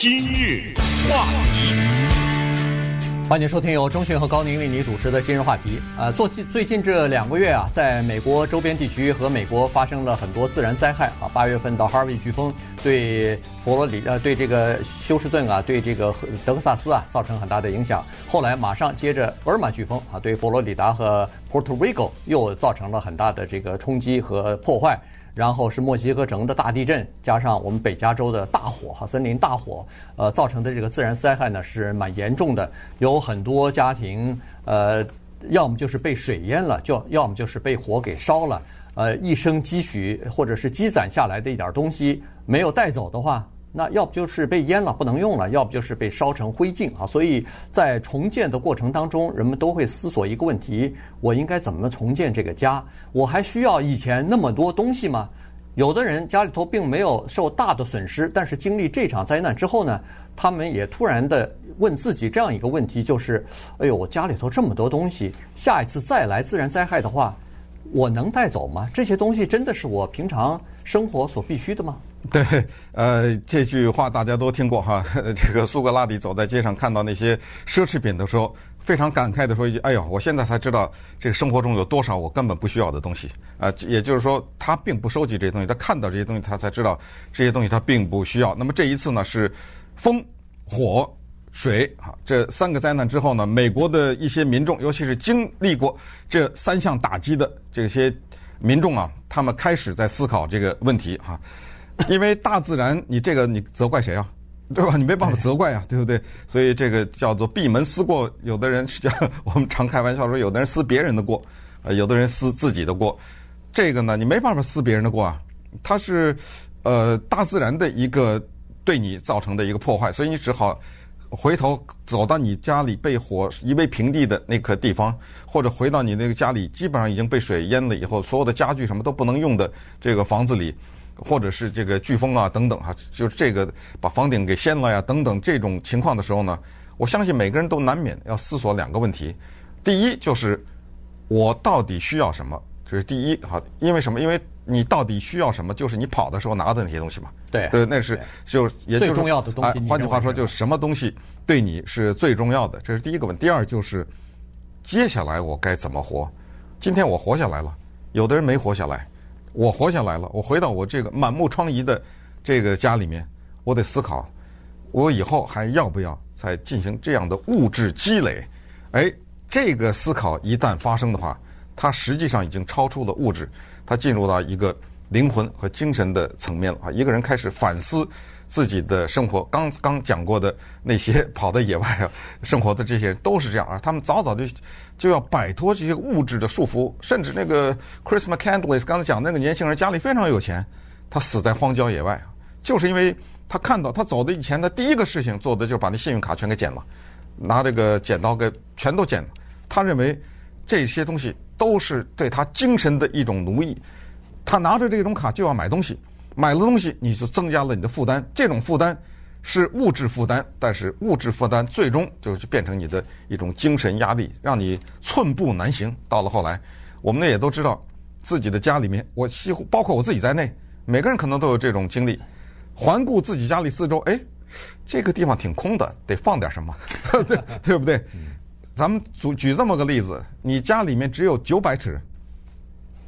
今日话题，欢迎收听由中讯和高宁为你主持的今日话题。呃，最近最近这两个月啊，在美国周边地区和美国发生了很多自然灾害啊。八月份到哈维飓风对佛罗里呃对这个休斯顿啊，对这个德克萨斯啊造成很大的影响。后来马上接着厄尔玛飓风啊，对佛罗里达和 Puerto Rico 又造成了很大的这个冲击和破坏。然后是墨西哥城的大地震，加上我们北加州的大火哈，森林大火，呃，造成的这个自然灾害呢是蛮严重的，有很多家庭呃，要么就是被水淹了，就要么就是被火给烧了，呃，一生积蓄或者是积攒下来的一点东西没有带走的话。那要不就是被淹了，不能用了；要不就是被烧成灰烬啊！所以在重建的过程当中，人们都会思索一个问题：我应该怎么重建这个家？我还需要以前那么多东西吗？有的人家里头并没有受大的损失，但是经历这场灾难之后呢，他们也突然的问自己这样一个问题：就是，哎呦，我家里头这么多东西，下一次再来自然灾害的话，我能带走吗？这些东西真的是我平常生活所必须的吗？对，呃，这句话大家都听过哈。这个苏格拉底走在街上看到那些奢侈品的时候，非常感慨地说一句：“哎呦，我现在才知道这个生活中有多少我根本不需要的东西。”啊，也就是说，他并不收集这些东西，他看到这些东西，他才知道这些东西他并不需要。那么这一次呢，是风、火、水啊这三个灾难之后呢，美国的一些民众，尤其是经历过这三项打击的这些民众啊，他们开始在思考这个问题哈。因为大自然，你这个你责怪谁啊？对吧？你没办法责怪啊，对不对？所以这个叫做闭门思过。有的人是叫 我们常开玩笑说，有的人思别人的过，呃，有的人思自己的过。这个呢，你没办法思别人的过啊。它是呃大自然的一个对你造成的一个破坏，所以你只好回头走到你家里被火夷为平地的那个地方，或者回到你那个家里基本上已经被水淹了以后，所有的家具什么都不能用的这个房子里。或者是这个飓风啊等等哈，就是这个把房顶给掀了呀等等这种情况的时候呢，我相信每个人都难免要思索两个问题。第一就是我到底需要什么？这是第一哈，因为什么？因为你到底需要什么？就是你跑的时候拿的那些东西嘛。对对，那是就也就是最重要的东西。换句话说，就是什么东西对你是最重要的？这是第一个问题。第二就是接下来我该怎么活？今天我活下来了，有的人没活下来。我活下来了，我回到我这个满目疮痍的这个家里面，我得思考，我以后还要不要再进行这样的物质积累？哎，这个思考一旦发生的话，它实际上已经超出了物质，它进入到一个灵魂和精神的层面了啊！一个人开始反思自己的生活。刚刚讲过的那些跑在野外啊 生活的这些人都是这样啊，他们早早就。就要摆脱这些物质的束缚，甚至那个 Chris McCandless 刚才讲那个年轻人家里非常有钱，他死在荒郊野外，就是因为他看到他走的以前的第一个事情做的就是把那信用卡全给剪了，拿这个剪刀给全都剪了。他认为这些东西都是对他精神的一种奴役，他拿着这种卡就要买东西，买了东西你就增加了你的负担，这种负担。是物质负担，但是物质负担最终就是变成你的一种精神压力，让你寸步难行。到了后来，我们呢也都知道，自己的家里面，我几乎包括我自己在内，每个人可能都有这种经历。环顾自己家里四周，哎，这个地方挺空的，得放点什么，对对不对？咱们举举这么个例子，你家里面只有九百尺，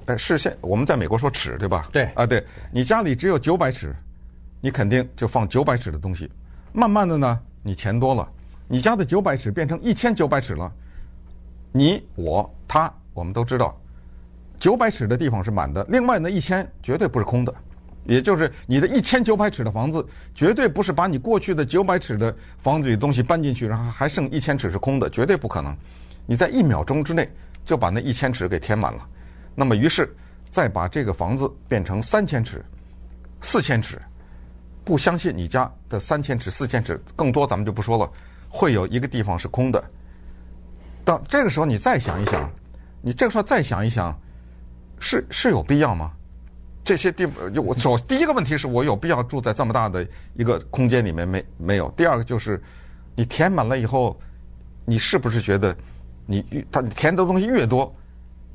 哎，是现，我们在美国说尺，对吧？对啊，对，你家里只有九百尺。你肯定就放九百尺的东西，慢慢的呢，你钱多了，你家的九百尺变成一千九百尺了。你我他，我们都知道，九百尺的地方是满的，另外那一千绝对不是空的，也就是你的一千九百尺的房子，绝对不是把你过去的九百尺的房子里东西搬进去，然后还剩一千尺是空的，绝对不可能。你在一秒钟之内就把那一千尺给填满了，那么于是再把这个房子变成三千尺、四千尺。不相信你家的三千尺、四千尺更多，咱们就不说了。会有一个地方是空的。到这个时候，你再想一想，你这个时候再想一想，是是有必要吗？这些地方，就我首第一个问题是我有必要住在这么大的一个空间里面没没有？第二个就是，你填满了以后，你是不是觉得你越它填的东西越多，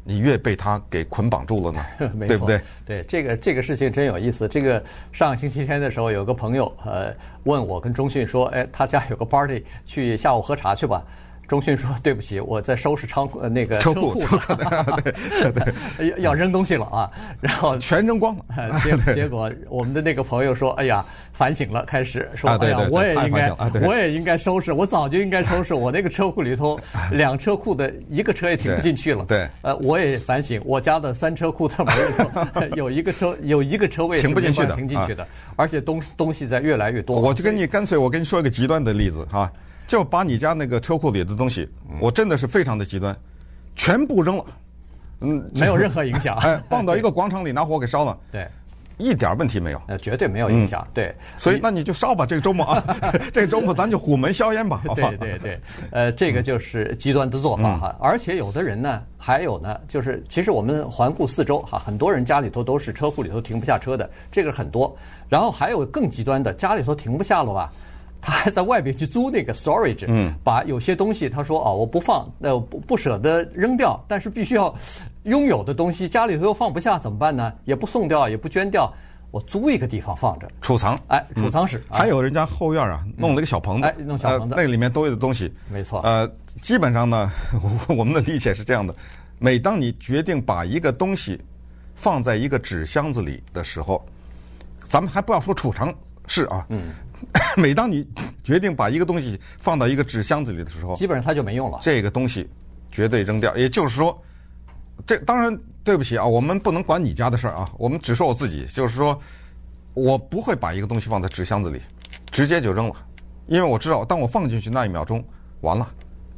你越被他给捆绑住了呢？没错对不对？对，这个这个事情真有意思。这个上星期天的时候，有个朋友呃问我跟钟迅说，哎，他家有个 party，去下午喝茶去吧。钟迅说：“对不起，我在收拾仓库，呃，那个车库，车库，对对对，要要扔东西了啊！然后全扔光了。结 结果我们的那个朋友说：‘哎呀，反省了，开始说，哎呀，我也应该，啊、我也应该收拾，我早就应该收拾。我那个车库里头，两车库的一个车也停不进去了。呃，我也反省，我家的三车库的门里头有一个车，有一个车位停不进去的，停进去的，而且东东西在越来越多。我就跟你干脆，我跟你说一个极端的例子哈。”就把你家那个车库里的东西，我真的是非常的极端，全部扔了，嗯，没有任何影响，哎，放到 一个广场里拿火给烧了，对，一点问题没有，呃，绝对没有影响，对，所以那你就烧吧，这个周末啊，这个周末咱就虎门销烟吧，好吧？对对对，呃，这个就是极端的做法哈，而且有的人呢，还有呢，就是其实我们环顾四周哈，很多人家里头都是车库里头停不下车的，这个很多，然后还有更极端的，家里头停不下了吧？他还在外边去租那个 storage，嗯，把有些东西他说啊，我不放，呃不不舍得扔掉，但是必须要拥有的东西家里头又放不下怎么办呢？也不送掉，也不捐掉，我租一个地方放着储藏，哎，储藏室。还有人家后院啊，弄了一个小棚子，哎，弄小棚子，那里面都有的东西，没错。呃，基本上呢，我们的理解是这样的：每当你决定把一个东西放在一个纸箱子里的时候，咱们还不要说储藏室啊，嗯。每当你决定把一个东西放到一个纸箱子里的时候，基本上它就没用了。这个东西绝对扔掉。也就是说，这当然对不起啊，我们不能管你家的事儿啊，我们只说我自己。就是说，我不会把一个东西放在纸箱子里，直接就扔了，因为我知道，当我放进去那一秒钟，完了，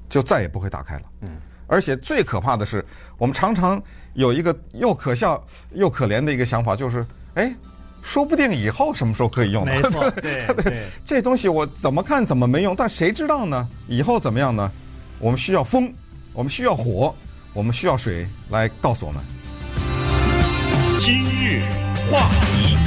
就再也不会打开了。嗯。而且最可怕的是，我们常常有一个又可笑又可怜的一个想法，就是哎。说不定以后什么时候可以用呢？没错，对对，这东西我怎么看怎么没用，但谁知道呢？以后怎么样呢？我们需要风，我们需要火，我们需要水来告诉我们。今日话题，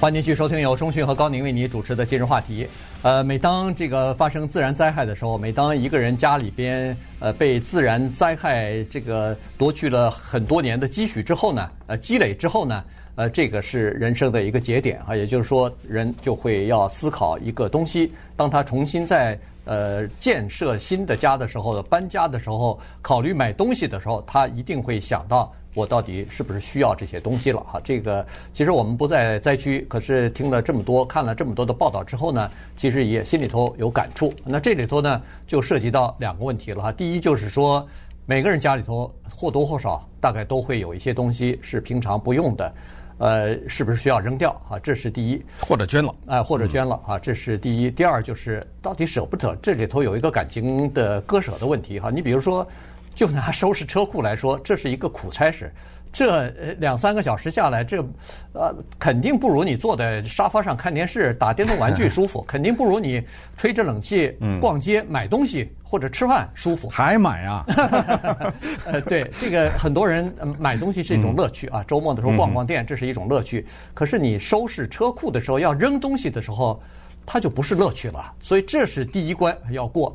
欢迎继续收听由钟讯和高宁为你主持的今日话题。呃，每当这个发生自然灾害的时候，每当一个人家里边呃被自然灾害这个夺去了很多年的积蓄之后呢，呃，积累之后呢。呃，这个是人生的一个节点啊，也就是说，人就会要思考一个东西。当他重新在呃建设新的家的时候，搬家的时候，考虑买东西的时候，他一定会想到我到底是不是需要这些东西了哈。这个其实我们不在灾区，可是听了这么多，看了这么多的报道之后呢，其实也心里头有感触。那这里头呢，就涉及到两个问题了哈。第一就是说，每个人家里头或多或少大概都会有一些东西是平常不用的。呃，是不是需要扔掉啊？这是第一，或者捐了，哎，或者捐了啊，这是第一。第二就是到底舍不得，这里头有一个感情的割舍的问题哈。你比如说，就拿收拾车库来说，这是一个苦差事。这两三个小时下来，这呃肯定不如你坐在沙发上看电视、打电动玩具舒服，肯定不如你吹着冷气逛街买东西或者吃饭舒服。还买啊？呃，对，这个很多人买东西是一种乐趣啊，周末的时候逛逛店，这是一种乐趣。可是你收拾车库的时候，要扔东西的时候，它就不是乐趣了。所以这是第一关要过。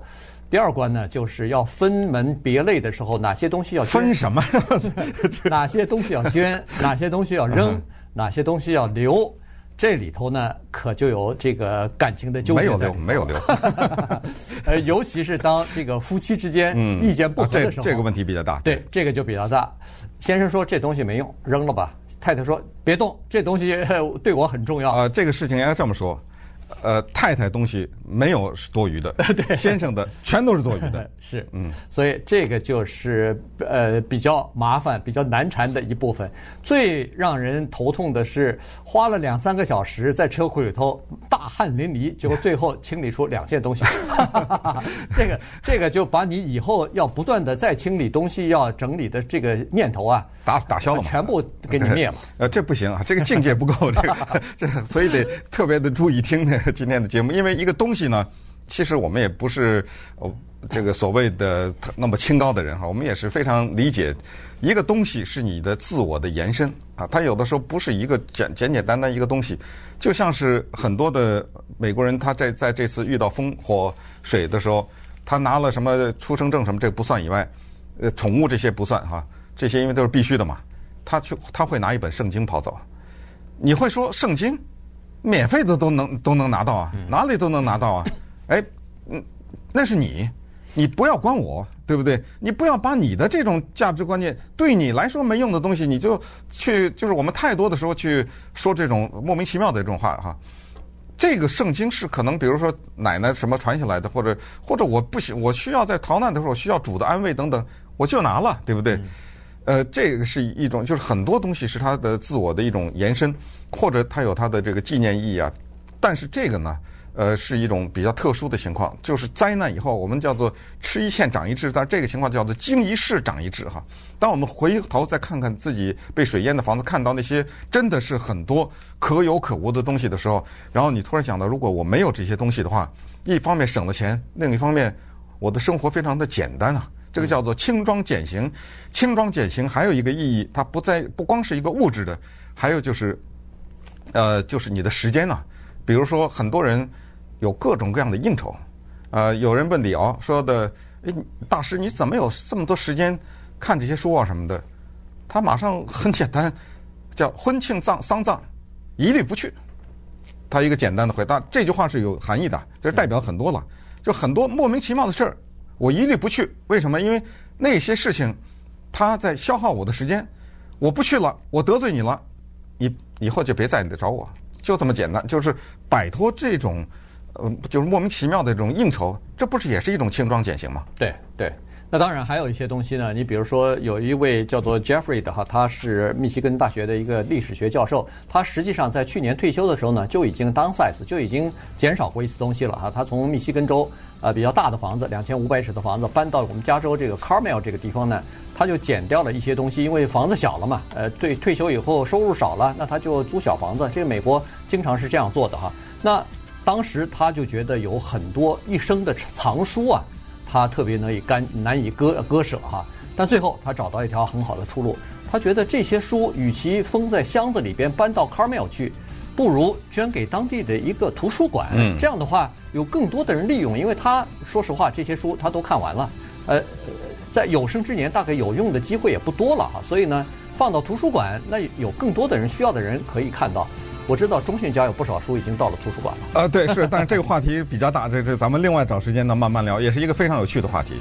第二关呢，就是要分门别类的时候，哪些东西要捐？分什么？哪些东西要捐？哪些东西要扔？哪些东西要留？这里头呢，可就有这个感情的纠结。没有留，没有留。呃，尤其是当这个夫妻之间意见不合的时候，这这个问题比较大。对，这个就比较大。先生说这东西没用，扔了吧。太太说别动，这东西对我很重要。啊，这个事情应该这么说。呃，太太东西没有多余的，对，先生的全都是多余的，是，嗯，所以这个就是呃比较麻烦、比较难缠的一部分。最让人头痛的是，花了两三个小时在车库里头大汗淋漓，结果最后清理出两件东西，这个这个就把你以后要不断的再清理东西、要整理的这个念头啊，打打消了，全部给你灭了。呃，这不行啊，这个境界不够，这个这所以得特别的注意听的。今天的节目，因为一个东西呢，其实我们也不是这个所谓的那么清高的人哈，我们也是非常理解，一个东西是你的自我的延伸啊，它有的时候不是一个简简简单单一个东西，就像是很多的美国人他在在这次遇到风火水的时候，他拿了什么出生证什么这个不算以外，呃，宠物这些不算哈，这些因为都是必须的嘛。他去他会拿一本圣经跑走，你会说圣经免费的都能都能拿到啊，哪里都能拿到啊？哎，嗯，那是你，你不要管我，对不对？你不要把你的这种价值观念对你来说没用的东西，你就去就是我们太多的时候去说这种莫名其妙的这种话哈。这个圣经是可能，比如说奶奶什么传下来的，或者或者我不行，我需要在逃难的时候需要主的安慰等等，我就拿了，对不对？呃，这个是一种，就是很多东西是他的自我的一种延伸，或者它有它的这个纪念意义啊。但是这个呢，呃，是一种比较特殊的情况，就是灾难以后我们叫做吃一堑长一智，但这个情况叫做经一事长一智哈。当我们回头再看看自己被水淹的房子，看到那些真的是很多可有可无的东西的时候，然后你突然想到，如果我没有这些东西的话，一方面省了钱，另一方面我的生活非常的简单啊。这个叫做轻装简行。轻装简行还有一个意义，它不在不光是一个物质的，还有就是，呃，就是你的时间呢。比如说，很多人有各种各样的应酬，呃，有人问李敖说的：“哎，大师，你怎么有这么多时间？”看这些书啊什么的，他马上很简单，叫婚庆葬丧葬，一律不去。他一个简单的回答，这句话是有含义的，就是代表很多了。就很多莫名其妙的事儿，我一律不去。为什么？因为那些事情，他在消耗我的时间。我不去了，我得罪你了，你以后就别再找我，就这么简单。就是摆脱这种，呃，就是莫名其妙的这种应酬，这不是也是一种轻装简行吗？对对。那当然还有一些东西呢，你比如说有一位叫做 Jeffrey 的哈，他是密西根大学的一个历史学教授，他实际上在去年退休的时候呢，就已经 downsize 就已经减少过一次东西了哈。他从密西根州呃比较大的房子，两千五百尺的房子搬到我们加州这个 Carmel 这个地方呢，他就减掉了一些东西，因为房子小了嘛，呃，对，退休以后收入少了，那他就租小房子。这个美国经常是这样做的哈。那当时他就觉得有很多一生的藏书啊。他特别难以干难以割割舍哈，但最后他找到一条很好的出路。他觉得这些书与其封在箱子里边搬到 Carmel 去，不如捐给当地的一个图书馆。嗯，这样的话有更多的人利用，因为他说实话这些书他都看完了，呃，在有生之年大概有用的机会也不多了哈，所以呢，放到图书馆，那有更多的人需要的人可以看到。我知道中信家有不少书已经到了图书馆了。啊，对，是，但是这个话题比较大，这这咱们另外找时间呢慢慢聊，也是一个非常有趣的话题。